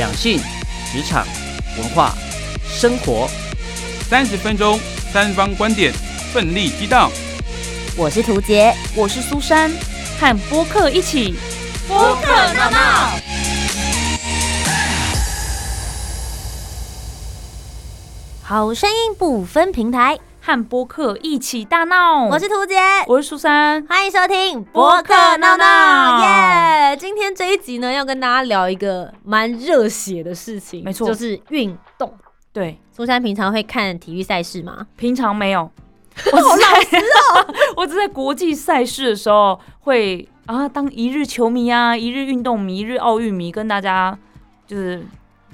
两性、职场、文化、生活，三十分钟，三方观点，奋力激荡。我是涂杰，我是苏珊，和播客一起播客闹闹。好声音不分平台，和播客一起大闹。我是涂杰，我是苏珊，欢迎收听播客闹闹耶！今天这一集呢，要跟大家聊一个蛮热血的事情，没错就是运动。对，苏珊平常会看体育赛事吗？平常没有。我好老实哦！我只在国际赛事的时候会啊，当一日球迷啊，一日运动迷，一日奥运迷，跟大家就是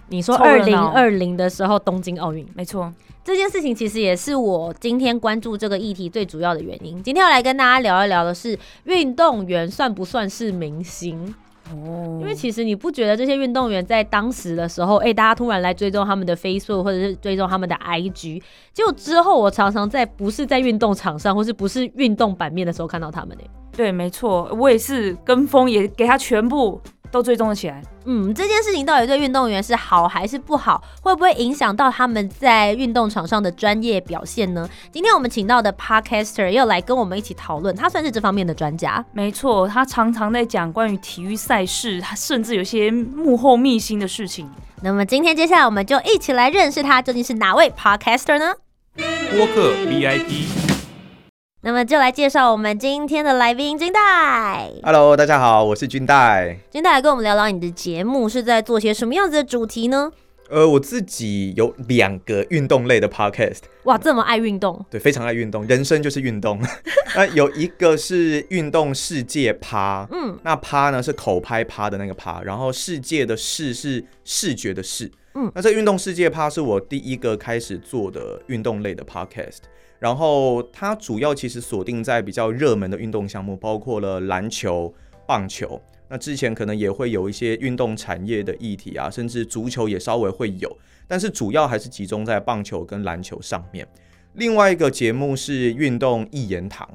你说二零二零的时候东京奥运没错，这件事情，其实也是我今天关注这个议题最主要的原因。今天要来跟大家聊一聊的是，运动员算不算是明星？哦因为其实你不觉得这些运动员在当时的时候，哎、大家突然来追踪他们的 Facebook 或者是追踪他们的 IG，结果之后我常常在不是在运动场上或是不是运动版面的时候看到他们、哎，对，没错，我也是跟风，也给他全部都追踪了起来。嗯，这件事情到底对运动员是好还是不好？会不会影响到他们在运动场上的专业表现呢？今天我们请到的 Podcaster 要来跟我们一起讨论，他算是这方面的专家。没错，他常常在讲关于体育赛事，他甚至有些幕后秘辛的事情。那么今天接下来我们就一起来认识他究竟是哪位 Podcaster 呢？播客 VIP，那么就来介绍我们今天的来宾金代。Hello，大家好，我是君代。金代来跟我们聊聊你的节目是在做些什么样子的主题呢？呃，我自己有两个运动类的 podcast，哇，这么爱运动，对，非常爱运动，人生就是运动。那有一个是运动世界趴，嗯那趴呢是口拍趴的那个趴，然后世界的视是视觉的视。嗯那这个运动世界趴是我第一个开始做的运动类的 podcast，然后它主要其实锁定在比较热门的运动项目，包括了篮球、棒球。那之前可能也会有一些运动产业的议题啊，甚至足球也稍微会有，但是主要还是集中在棒球跟篮球上面。另外一个节目是运动一言堂，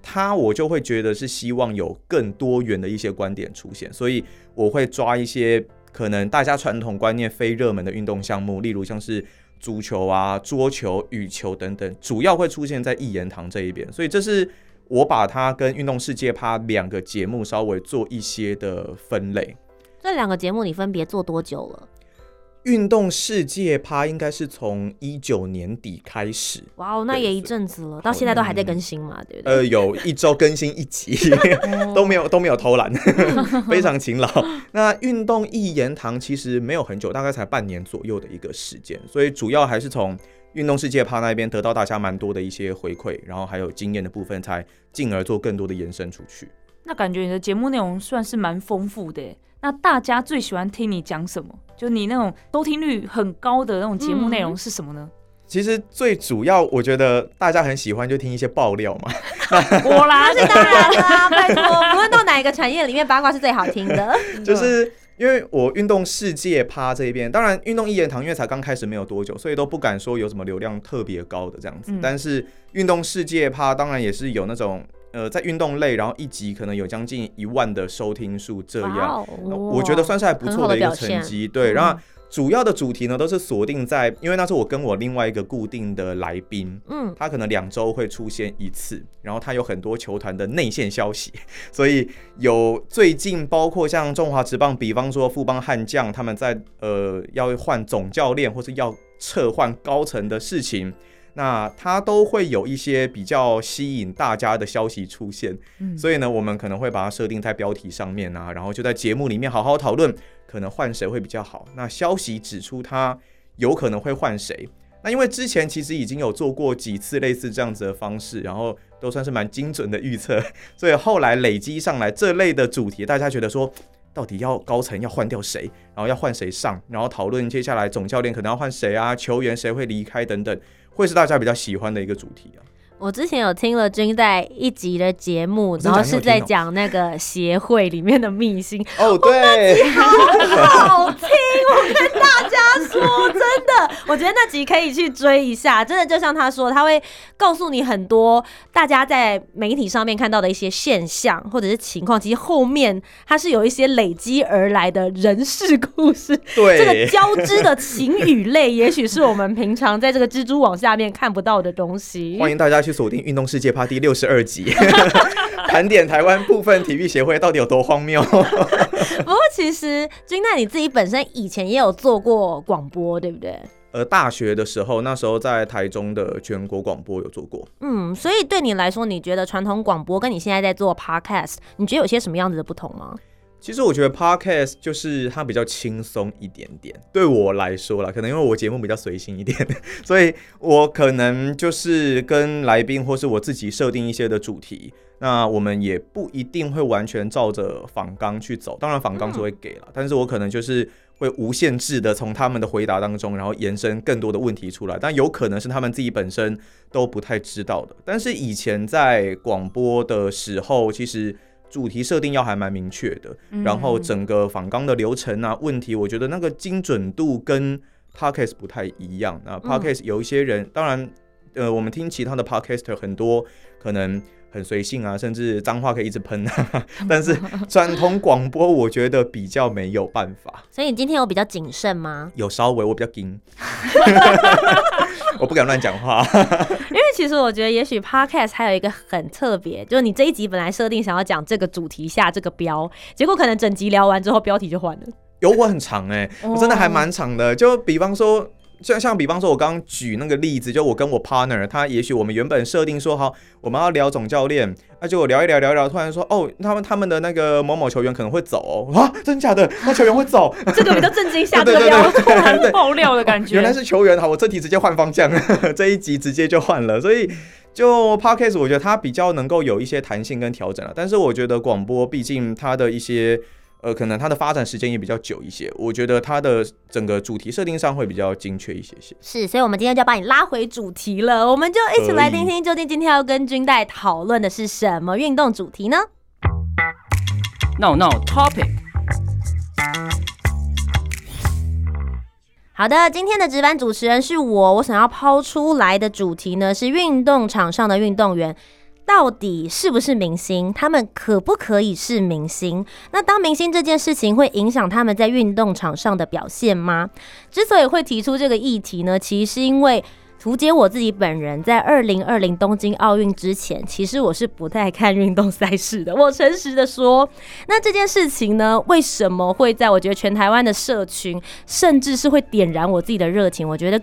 它我就会觉得是希望有更多元的一些观点出现，所以我会抓一些可能大家传统观念非热门的运动项目，例如像是足球啊、桌球、羽球等等，主要会出现在一言堂这一边，所以这是我把它跟运动世界趴两个节目稍微做一些的分类。这两个节目你分别做多久了？运动世界趴应该是从一九年底开始，哇哦，那也一阵子了，到现在都还在更新嘛，对不对？呃，有一周更新一集，都没有都没有偷懒，非常勤劳。那运动一言堂其实没有很久，大概才半年左右的一个时间，所以主要还是从运动世界趴那边得到大家蛮多的一些回馈，然后还有经验的部分，才进而做更多的延伸出去。那感觉你的节目内容算是蛮丰富的耶。那大家最喜欢听你讲什么？就你那种收听率很高的那种节目内容是什么呢？其实最主要，我觉得大家很喜欢就听一些爆料嘛，我啦，是当然啦，拜托，不论到哪一个产业里面，八卦是最好听的。就是因为我运动世界趴这一边，当然运动一言堂因为才刚开始没有多久，所以都不敢说有什么流量特别高的这样子。嗯但是运动世界趴当然也是有那种呃在运动类，然后一集可能有将近一万的收听数这样，我觉得算是还不错的一个成绩。对，嗯然后主要的主题呢都是锁定在，因为那是我跟我另外一个固定的来宾，嗯，他可能两周会出现一次，然后他有很多球团的内线消息，所以有最近包括像中华职棒，比方说富邦悍将他们在呃要换总教练或是要撤换高层的事情。那他都会有一些比较吸引大家的消息出现，嗯。所以呢，我们可能会把它设定在标题上面啊，然后就在节目里面好好讨论，可能换谁会比较好。那消息指出他有可能会换谁，那因为之前其实已经有做过几次类似这样子的方式，然后都算是蛮精准的预测，所以后来累积上来这类的主题，大家觉得说，到底要高层要换掉谁，然后要换谁上，然后讨论接下来总教练可能要换谁啊，球员谁会离开等等，会是大家比较喜欢的一个主题啊。我之前有听了君代一集的节目，然后是在讲那个协会里面的秘辛，哦，对，好好听！我跟大家说，真的，我觉得那集可以去追一下。真的，就像他说，他会告诉你很多大家在媒体上面看到的一些现象或者是情况，其实后面它是有一些累积而来的人事故事。对这个，交织的情与泪，也许是我们平常在这个蜘蛛网下面看不到的东西。欢迎大家去锁定《运动世界趴》第六十二集，盘点台湾部分体育协会到底有多荒谬。不过其实君奈你自己本身以前也有做过广播，对不对？呃，大学的时候，那时候在台中的全国广播有做过。嗯，所以对你来说，你觉得传统广播跟你现在在做 podcast，你觉得有些什么样子的不同吗？其实我觉得 podcast 就是它比较轻松一点点，对我来说啦，可能因为我节目比较随性一点，所以我可能就是跟来宾或是我自己设定一些的主题，那我们也不一定会完全照着仿纲去走，当然仿纲是会给了，但是我可能就是会无限制的从他们的回答当中，然后延伸更多的问题出来，但有可能是他们自己本身都不太知道的。但是以前在广播的时候，其实主题设定要还蛮明确的，然后整个访纲的流程啊、问题，我觉得那个精准度跟 podcast 不太一样。那 podcast 有一些人，当然，呃，我们听其他的 podcaster 很多可能很随性啊，甚至脏话可以一直喷啊，但是传统广播我觉得比较没有办法，所以你今天有比较谨慎吗？有稍微我比较硬，我不敢乱讲话。因为其实我觉得，也许 podcast 还有一个很特别，就是你这一集本来设定想要讲这个主题下这个标，结果可能整集聊完之后标题就换了。有我很长哎、我真的还蛮长的。就比方说，像像比方说，我刚刚举那个例子，就我跟我 partner，他也许我们原本设定说好，我们要聊总教练，那就我聊一聊聊一聊，突然说哦，他们他们的那个某某球员可能会走哦啊，真假的？那球员会走？这个比较震惊，下 这对对个标。对对对对。爆料的感觉。原来是球员，好，我这题直接换方向，这一集直接就换了，所以就 podcast 我觉得它比较能够有一些弹性跟调整了，但是我觉得广播毕竟它的一些呃，可能它的发展时间也比较久一些，我觉得它的整个主题设定上会比较精确一些些。是，所以我们今天就要把你拉回主题了，我们就一起来听听，究竟今天要跟军代讨论的是什么运动主题呢？？No No topic。好的，今天的值班主持人是我，我想要抛出来的主题呢是运动场上的运动员。到底是不是明星？他们可不可以是明星？那当明星这件事情会影响他们在运动场上的表现吗？之所以会提出这个议题呢，其实是因为图解我自己本人在二零二零东京奥运之前，其实我是不太看运动赛事的。我诚实的说，那这件事情呢，为什么会在我觉得全台湾的社群，甚至是会点燃我自己的热情？我觉得。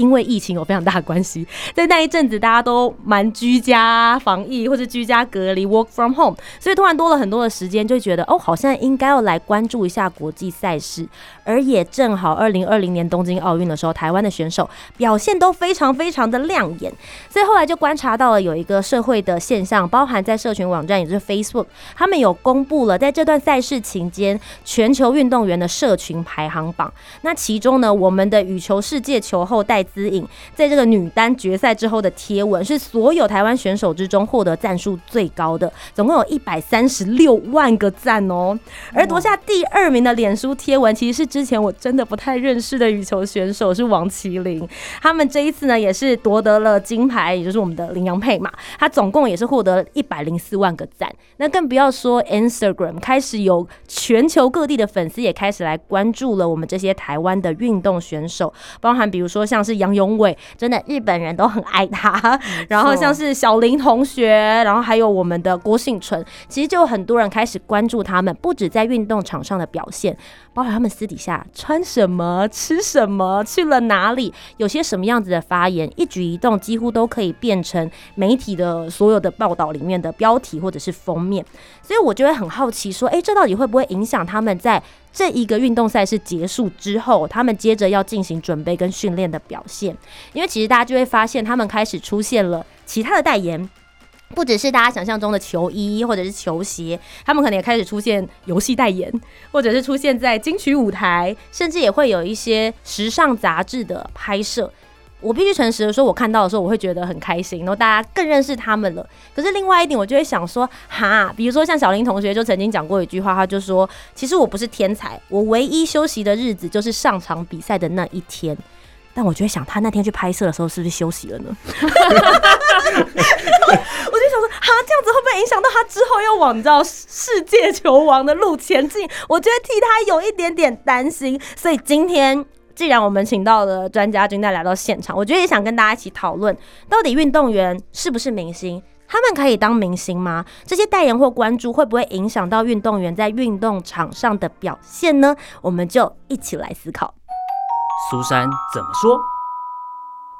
因为疫情有非常大的关系，在那一阵子大家都蛮居家防疫或者居家隔离 （work from home），所以突然多了很多的时间，就觉得哦，好像应该要来关注一下国际赛事。而也正好二零二零年东京奥运的时候，台湾的选手表现都非常非常的亮眼，所以后来就观察到了有一个社会的现象，包含在社群网站，也就是 Facebook，他们有公布了在这段赛事期间全球运动员的社群排行榜。那其中呢，我们的羽球世界球后戴资颖在这个女单决赛之后的贴文，是所有台湾选手之中获得赞数最高的，总共有一百三十六万个赞哦。而夺下第二名的脸书贴文，其实是之前我真的不太认识的羽球选手，是王麒麟。他们这一次呢，也是夺得了金牌，也就是我们的林洋配嘛。他总共也是获得一百零四万个赞。那更不要说 Instagram 开始有全球各地的粉丝也开始来关注了我们这些台湾的运动选手，包含比如说像是杨永伟，真的日本人都很爱他。然后像是小林同学，然后还有我们的郭幸存，其实就有很多人开始关注他们，不止在运动场上的表现，包括他们私底下穿什么、吃什么、去了哪里，有些什么样子的发言，一举一动几乎都可以变成媒体的所有的报道里面的标题或者是封面。所以我就会很好奇，说，诶，这到底会不会影响他们在这一个运动赛事结束之后，他们接着要进行准备跟训练的表现？因为其实大家就会发现，他们开始出现了其他的代言。不只是大家想象中的球衣或者是球鞋，他们可能也开始出现游戏代言，或者是出现在金曲舞台，甚至也会有一些时尚杂志的拍摄。我必须诚实的说，我看到的时候，我会觉得很开心，然后大家更认识他们了。可是另外一点，我就会想说，哈，比如说像小林同学就曾经讲过一句话，他就说，其实我不是天才，我唯一休息的日子就是上场比赛的那一天。但我就会想，他那天去拍摄的时候是不是休息了呢？我就想说，哈，这样子会不会影响到他之后要往你知道世界球王的路前进？我觉得替他有一点点担心。所以今天。既然我们请到了专家军代来到现场，我觉得也想跟大家一起讨论，到底运动员是不是明星？他们可以当明星吗？这些代言或关注会不会影响到运动员在运动场上的表现呢？我们就一起来思考。苏珊怎么说？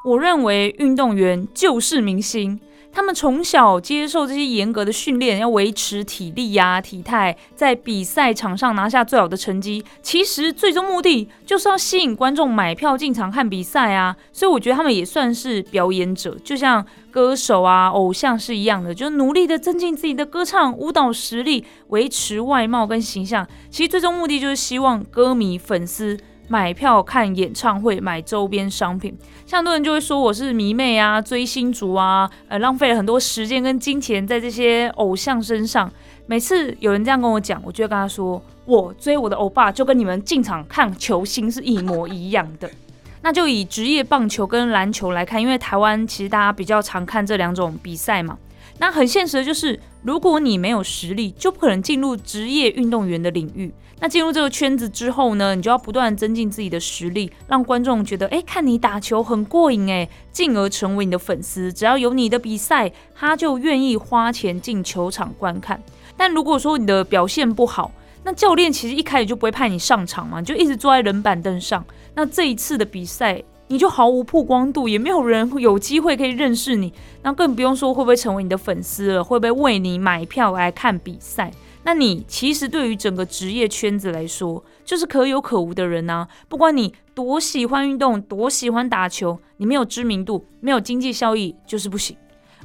我认为运动员就是明星。他们从小接受这些严格的训练，要维持体力呀、体态，在比赛场上拿下最好的成绩。其实最终目的就是要吸引观众买票进场看比赛啊。所以我觉得他们也算是表演者，就像歌手啊、偶像是一样的，就努力的增进自己的歌唱、舞蹈实力，维持外貌跟形象。其实最终目的就是希望歌迷、粉丝。买票看演唱会，买周边商品，像很多人就会说我是迷妹啊，追星族啊，呃，浪费了很多时间跟金钱在这些偶像身上。每次有人这样跟我讲，我就会跟他说，我追我的欧巴就跟你们进场看球星是一模一样的。那就以职业棒球跟篮球来看，因为台湾其实大家比较常看这两种比赛嘛。那很现实的就是，如果你没有实力，就不可能进入职业运动员的领域。那进入这个圈子之后呢，你就要不断增进自己的实力，让观众觉得，哎，看你打球很过瘾，哎，进而成为你的粉丝。只要有你的比赛，他就愿意花钱进球场观看。但如果说你的表现不好，那教练其实一开始就不会派你上场嘛，就一直坐在冷板凳上。那这一次的比赛，你就毫无曝光度，也没有人有机会可以认识你。那更不用说会不会成为你的粉丝了，会不会为你买票来看比赛？那你其实对于整个职业圈子来说，就是可有可无的人呐。不管你多喜欢运动，多喜欢打球，你没有知名度，没有经济效益，就是不行。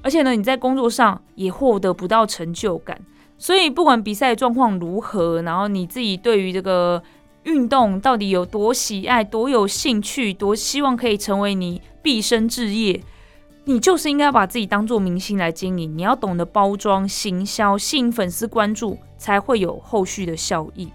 而且呢，你在工作上也获得不到成就感。所以不管比赛状况如何，然后你自己对于这个运动到底有多喜爱、多有兴趣、多希望可以成为你毕生志业。你就是应该把自己当做明星来经营，你要懂得包装、行销、吸引粉丝关注，才会有后续的效益。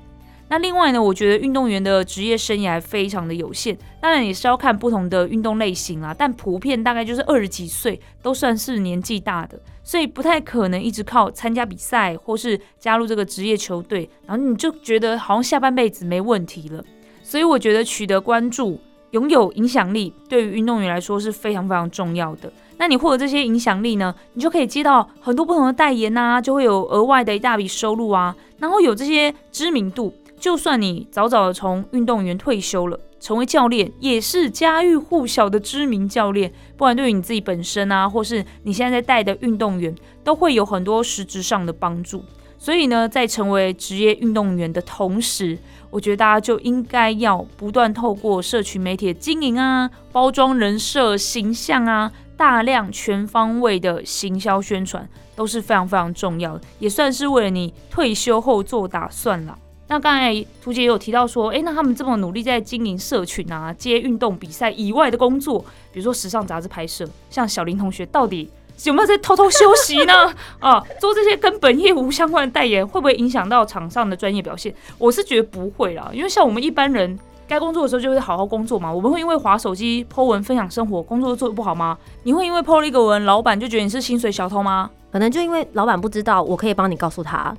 那另外呢，我觉得运动员的职业生涯非常的有限，当然也是要看不同的运动类型啊。但普遍大概就是二十几岁都算是年纪大的，所以不太可能一直靠参加比赛或是加入这个职业球队，然后你就觉得好像下半辈子没问题了。所以我觉得取得关注。拥有影响力对于运动员来说是非常非常重要的。那你获得这些影响力呢，你就可以接到很多不同的代言呐，就会有额外的一大笔收入啊。然后有这些知名度，就算你早早的从运动员退休了，成为教练，也是家喻户晓的知名教练。不管对于你自己本身啊，或是你现在在带的运动员，都会有很多实质上的帮助。所以呢，在成为职业运动员的同时，我觉得大家就应该要不断透过社群媒体的经营啊、包装人设形象啊、大量全方位的行销宣传，都是非常非常重要的，也算是为了你退休后做打算了。那刚才图姐也有提到说，诶，那他们这么努力在经营社群啊、接运动比赛以外的工作，比如说时尚杂志拍摄，像小林同学到底？有没有在偷偷休息呢？啊，做这些跟本业无相关的代言，会不会影响到场上的专业表现？我是觉得不会啦，因为像我们一般人，该工作的时候就会好好工作嘛。我们会因为划手机、剖文分享生活，工作做的不好吗？你会因为剖了一个文，老板就觉得你是薪水小偷吗？可能就因为老板不知道，我可以帮你告诉他。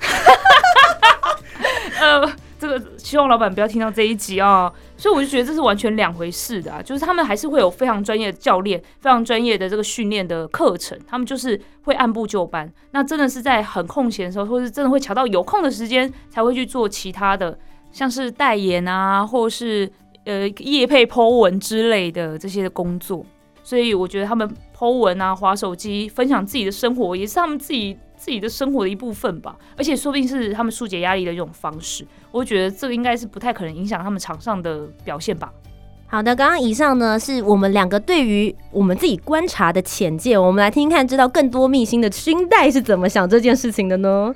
呃。这个希望老板不要听到这一集啊，所以我就觉得这是完全两回事的啊，就是他们还是会有非常专业的教练，非常专业的这个训练的课程，他们就是会按部就班。那真的是在很空闲的时候，或是真的会抢到有空的时间，才会去做其他的，像是代言啊，或是呃业配 Po 文之类的这些的工作。所以我觉得他们 Po 文啊，划手机，分享自己的生活，也是他们自己。自己的生活的一部分吧，而且说不定是他们疏解压力的一种方式。我觉得这个应该是不太可能影响他们场上的表现吧。好的，刚刚以上呢是我们两个对于我们自己观察的浅见，我们来听听看，知道更多秘辛的勋代是怎么想这件事情的呢？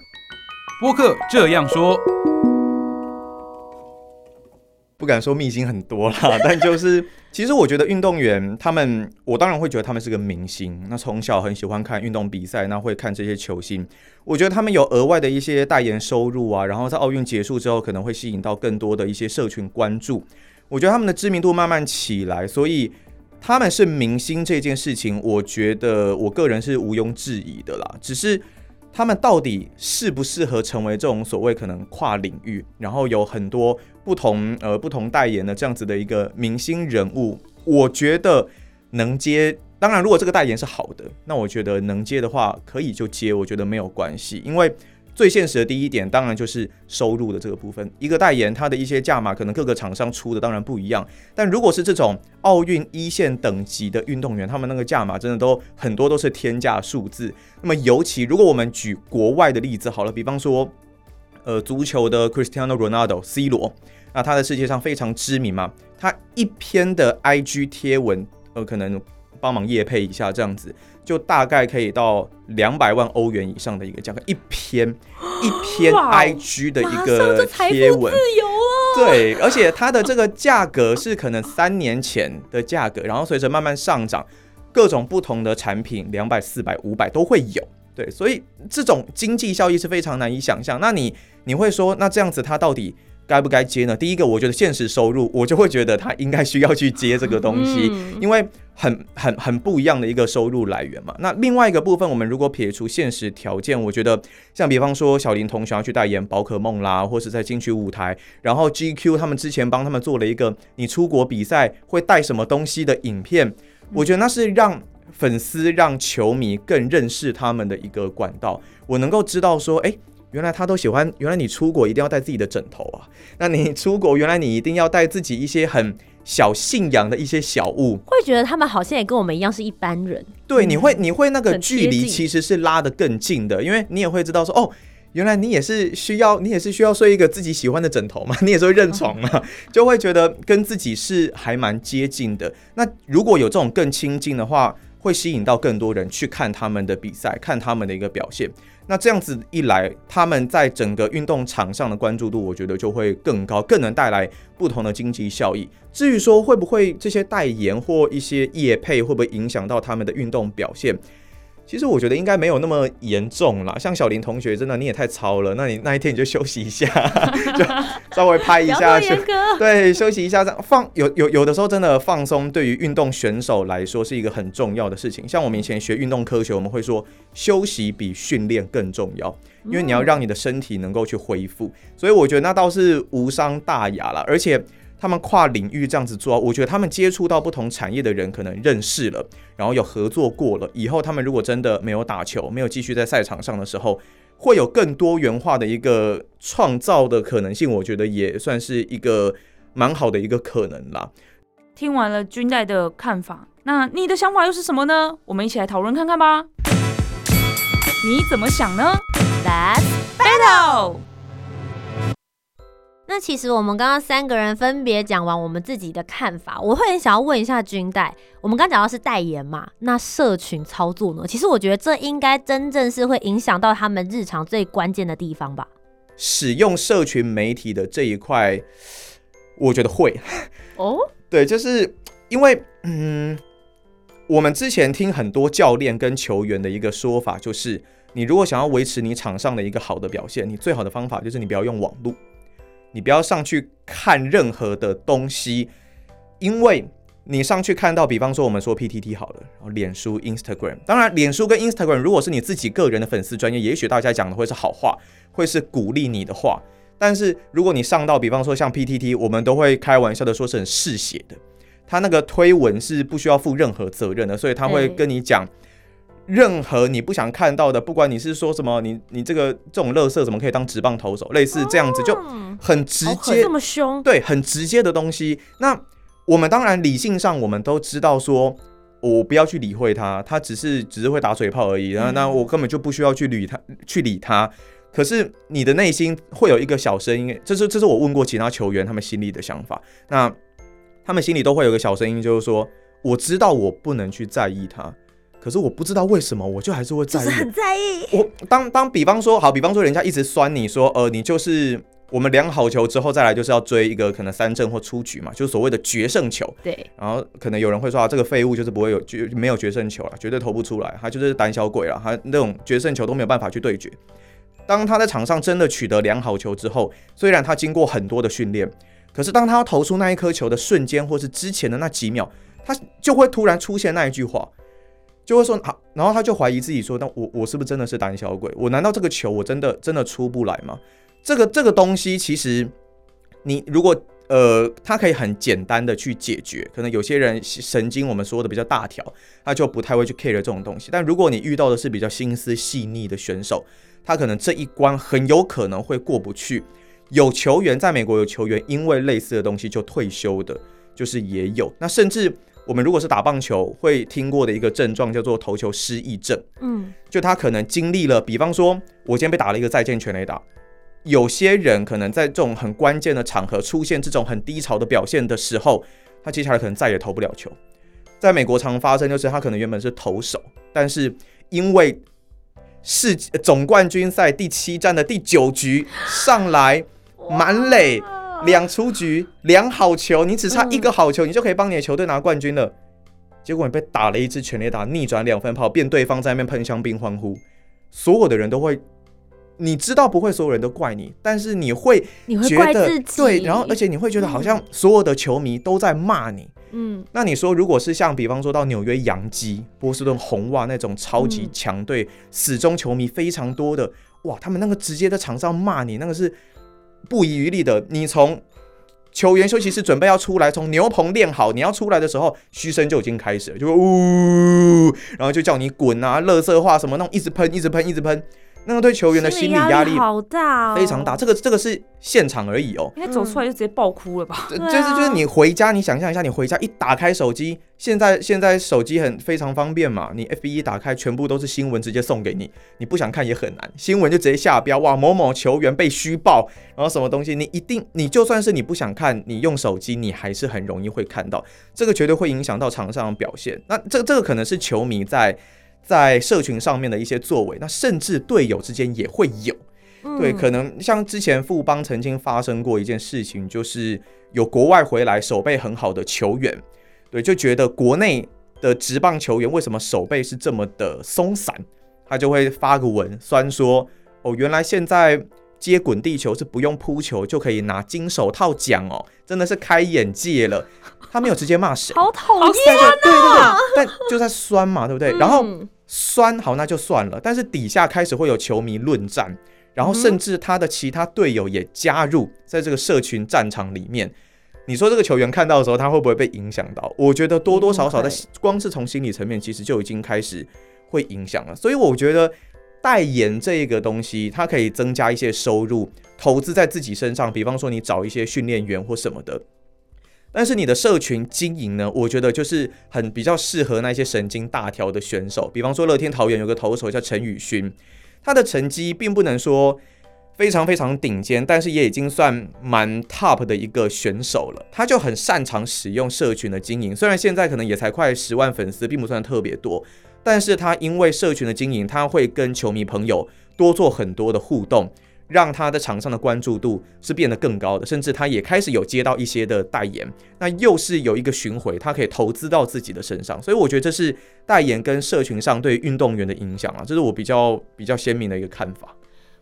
播客这样说，不敢说秘辛很多啦，但就是其实我觉得运动员他们，我当然会觉得他们是个明星。那从小很喜欢看运动比赛，那会看这些球星。我觉得他们有额外的一些代言收入啊，然后在奥运结束之后，可能会吸引到更多的一些社群关注。我觉得他们的知名度慢慢起来，所以他们是明星这件事情，我觉得我个人是毋庸置疑的啦。只是他们到底适不适合成为这种所谓可能跨领域，然后有很多不同呃不同代言的这样子的一个明星人物，我觉得能接。当然，如果这个代言是好的，那我觉得能接的话可以就接，我觉得没有关系，因为。最现实的第一点，当然就是收入的这个部分。一个代言，它的一些价码可能各个厂商出的当然不一样。但如果是这种奥运一线等级的运动员，他们那个价码真的都很多都是天价数字。那么尤其如果我们举国外的例子好了，比方说，呃，足球的 Cristiano Ronaldo C 罗，那他在世界上非常知名嘛，他一篇的 IG 贴文，呃，可能帮忙夜配一下这样子。就大概可以到两百万欧元以上的一个价格，一篇 一篇 IG 的一个贴文，对，而且它的这个价格是可能三年前的价格，然后随着慢慢上涨，各种不同的产品两百、四百、五百都会有，对，所以这种经济效益是非常难以想象。那你你会说，那这样子它到底？该不该接呢？第一个，我觉得现实收入，我就会觉得他应该需要去接这个东西，因为很很很不一样的一个收入来源嘛。那另外一个部分，我们如果撇除现实条件，我觉得像比方说小林同学要去代言宝可梦啦，或是在金曲舞台，然后 GQ 他们之前帮他们做了一个你出国比赛会带什么东西的影片，我觉得那是让粉丝、让球迷更认识他们的一个管道。我能够知道说，哎。原来他都喜欢，原来你出国一定要带自己的枕头啊？那你出国，原来你一定要带自己一些很小信仰的一些小物，会觉得他们好像也跟我们一样是一般人。对，你会你会那个距离其实是拉得更近的，因为你也会知道说，哦，原来你也是需要，你也是需要睡一个自己喜欢的枕头嘛，你也是会认床嘛，就会觉得跟自己是还蛮接近的。那如果有这种更亲近的话，会吸引到更多人去看他们的比赛，看他们的一个表现。那这样子一来，他们在整个运动场上的关注度，我觉得就会更高，更能带来不同的经济效益。至于说会不会这些代言或一些业配，会不会影响到他们的运动表现？其实我觉得应该没有那么严重啦。像小林同学，真的你也太超了，那你那一天你就休息一下，就稍微拍一下，对，休息一下，这样放有有有的时候真的放松，对于运动选手来说是一个很重要的事情。像我们以前学运动科学，我们会说休息比训练更重要，因为你要让你的身体能够去恢复。所以我觉得那倒是无伤大雅了，而且。他们跨领域这样子做，我觉得他们接触到不同产业的人，可能认识了，然后有合作过了。以后他们如果真的没有打球，没有继续在赛场上的时候，会有更多元化的一个创造的可能性。我觉得也算是一个蛮好的一个可能啦。听完了军代的看法，那你的想法又是什么呢？我们一起来讨论看看吧。你怎么想呢？Let's battle。那其实我们刚刚三个人分别讲完我们自己的看法，我会很想要问一下军代，我们刚讲到是代言嘛，那社群操作呢？其实我觉得这应该真正是会影响到他们日常最关键的地方吧。使用社群媒体的这一块，我觉得会 哦，对，就是因为嗯，我们之前听很多教练跟球员的一个说法，就是你如果想要维持你场上的一个好的表现，你最好的方法就是你不要用网络。你不要上去看任何的东西，因为你上去看到，比方说我们说 PTT 好了，然后脸书、Instagram，当然脸书跟 Instagram 如果是你自己个人的粉丝专业，也许大家讲的会是好话，会是鼓励你的话。但是如果你上到，比方说像 PTT，我们都会开玩笑的说是很嗜血的，他那个推文是不需要负任何责任的，所以他会跟你讲。任何你不想看到的，不管你是说什么，你你这个这种乐色怎么可以当直棒投手？类似这样子就很直接，这么凶，对，很直接的东西。那我们当然理性上我们都知道，说我不要去理会他，他只是只是会打嘴炮而已。然后那我根本就不需要去理他，去理他。可是你的内心会有一个小声音，这是这是我问过其他球员他们心里的想法。那他们心里都会有个小声音，就是说，我知道我不能去在意他，可是我不知道为什么，我就还是会在意。就是很在意。我当当比方说好，比方说人家一直酸你说，呃，你就是我们量好球之后再来就是要追一个可能三振或出局嘛，就是所谓的决胜球。对，然后可能有人会说啊，这个废物就是不会有决没有决胜球了，绝对投不出来，他就是胆小鬼了，他那种决胜球都没有办法去对决。当他在场上真的取得良好球之后，虽然他经过很多的训练，可是当他要投出那一颗球的瞬间，或是之前的那几秒，他就会突然出现那一句话，就会说好，然后他就怀疑自己说，那我我是不是真的是胆小鬼？我难道这个球我真的真的出不来吗？这个这个东西其实你如果呃，他可以很简单的去解决。可能有些人神经我们说的比较大条，他就不太会去 care 这种东西。但如果你遇到的是比较心思细腻的选手，他可能这一关很有可能会过不去。有球员在美国有球员因为类似的东西就退休的，就是也有。那甚至我们如果是打棒球会听过的一个症状叫做投球失忆症，嗯，就他可能经历了，比方说我今天被打了一个再见全垒打。有些人可能在这种很关键的场合出现这种很低潮的表现的时候，他接下来可能再也投不了球。在美国常发生就是他可能原本是投手，但是因为世总冠军赛第七战的第九局上来满垒两出局两好球，你只差一个好球，你就可以帮你的球队拿冠军了。结果你被打了一支全垒打，逆转两分炮，变对方在那边喷香槟欢呼，所有的人都会。你知道不会所有人都怪你，但是你会你会觉得怪自己，对，然后而且你会觉得好像所有的球迷都在骂你。嗯，那你说，如果是像比方说到纽约洋基、波士顿红袜那种超级嗯强队，始终球迷非常多的，哇，他们那个直接在场上骂你，那个是不遗余力的。你从球员休息室准备要出来，从牛棚练好，你要出来的时候，嘘声就已经开始了，就呜，然后就叫你滚啊，乐色话什么那种，一直喷，一直喷，一直喷，那个对球员的心理压力好大、哦，非常大。这个这个是现场而已哦。应该走出来就直接爆哭了吧？就是就是你回家，你想象一下，你回家一打开手机，现在现在手机很非常方便嘛，你 F B 一打开，全部都是新闻，直接送给你，你不想看也很难，新闻就直接下标，哇，某某球员被虚报，然后什么东西，你一定，你就算是你不想看，你用手机，你还是很容易会看到，这个绝对会影响到场上的表现。那这这个可能是球迷在在社群上面的一些作为，那甚至队友之间也会有。嗯对，可能像之前富邦曾经发生过一件事情，就是有国外回来手背很好的球员，对，就觉得国内的职棒球员为什么手背是这么的松散，他就会发个文酸说，哦，原来现在接滚地球是不用扑球就可以拿金手套奖哦，真的是开眼界了。他没有直接骂谁，好讨厌。啊对对对，但就在酸嘛，对不对？然后嗯酸好那就算了，但是底下开始会有球迷论战，然后甚至他的其他队友也加入在这个社群战场里面。你说这个球员看到的时候，他会不会被影响到？我觉得多多少少在光是从心理层面，其实就已经开始会影响了。所以我觉得代言这个东西，它可以增加一些收入，投资在自己身上，比方说你找一些训练员或什么的。但是你的社群经营呢，我觉得就是很比较适合那些神经大条的选手，比方说乐天桃园有个投手叫陈宇勋，他的成绩并不能说非常非常顶尖，但是也已经算蛮 top 的一个选手了。他就很擅长使用社群的经营，虽然现在可能也才快十万粉丝，并不算特别多，但是他因为社群的经营，他会跟球迷朋友多做很多的互动。让他在场上的关注度是变得更高的，甚至他也开始有接到一些的代言，那又是有一个巡回，他可以投资到自己的身上，所以我觉得这是代言跟社群上对运动员的影响啊，这是我比较比较鲜明的一个看法。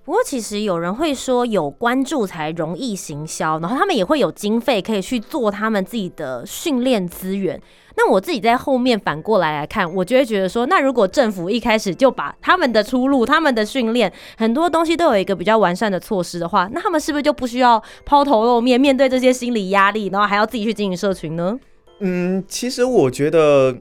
不过其实有人会说，有关注才容易行销，然后他们也会有经费可以去做他们自己的训练资源。那我自己在后面反过来来看，我就会觉得说，那如果政府一开始就把他们的出路、他们的训练很多东西都有一个比较完善的措施的话，那他们是不是就不需要抛头露面，面对这些心理压力，然后还要自己去经营社群呢？嗯，其实我觉得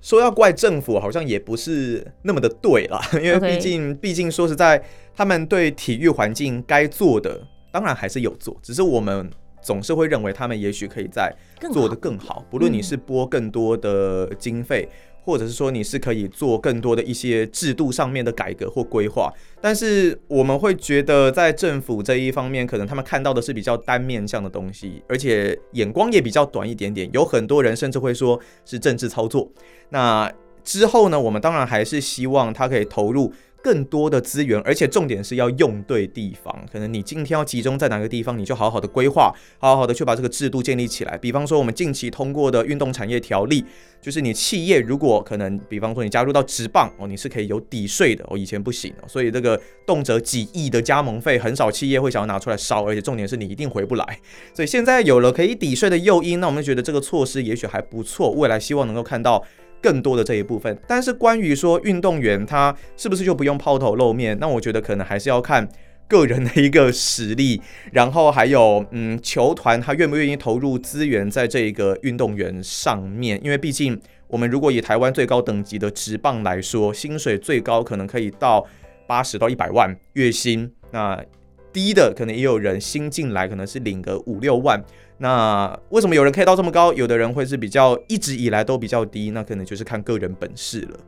说要怪政府，好像也不是那么的对啦，因为毕竟毕竟说实在，他们对体育环境该做的，当然还是有做，只是我们总是会认为他们也许可以在更好做得更好。不论你嗯是拨更多的经费，或者是说你是可以做更多的一些制度上面的改革或规划。但是我们会觉得，在政府这一方面，可能他们看到的是比较单面向的东西，而且眼光也比较短一点点。有很多人甚至会说是政治操作。那之后呢，我们当然还是希望他可以投入。更多的资源，而且重点是要用对地方。可能你今天要集中在哪个地方，你就好好的规划，好好的去把这个制度建立起来。比方说，我们近期通过的运动产业条例，就是你企业如果可能，比方说你加入到职棒哦，你是可以有抵税的哦，以前不行哦。所以这个动辄几亿的加盟费，很少企业会想要拿出来烧，而且重点是你一定回不来。所以现在有了可以抵税的诱因，那我们觉得这个措施也许还不错，未来希望能够看到。更多的这一部分，但是关于说运动员他是不是就不用抛头露面？那我觉得可能还是要看个人的一个实力，然后还有嗯球团他愿不愿意投入资源在这一个运动员上面，因为毕竟我们如果以台湾最高等级的职棒来说，薪水最高可能可以到八十到一百万月薪，那低的可能也有人新进来可能是领个五六万。那为什么有人可以到这么高？有的人会是比较一直以来都比较低，那可能就是看个人本事了。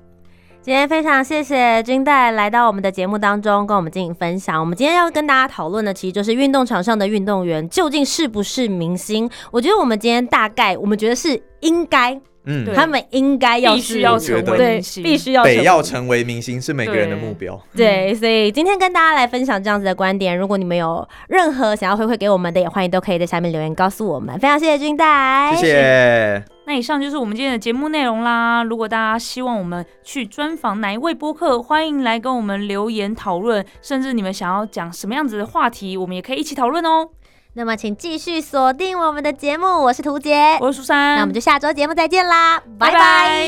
今天非常谢谢君代来到我们的节目当中，跟我们进行分享。我们今天要跟大家讨论的，其实就是运动场上的运动员究竟是不是明星？我觉得我们今天大概，我们觉得是应该。嗯，他们应该要必须要成为明星，必须要得要成为明星是每个人的目标。对，所以今天跟大家来分享这样子的观点。如果你们有任何想要回馈给我们的，也欢迎都可以在下面留言告诉我们。非常谢谢君代，谢谢。那以上就是我们今天的节目内容啦。如果大家希望我们去专访哪一位播客，欢迎来跟我们留言讨论，甚至你们想要讲什么样子的话题，我们也可以一起讨论哦。那么，请继续锁定我们的节目。我是图杰，我是苏珊。那我们就下周节目再见啦，拜拜。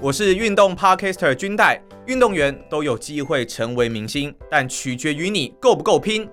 我是运动 Podcaster 军代，运动员都有机会成为明星，但取决于你够不够拼。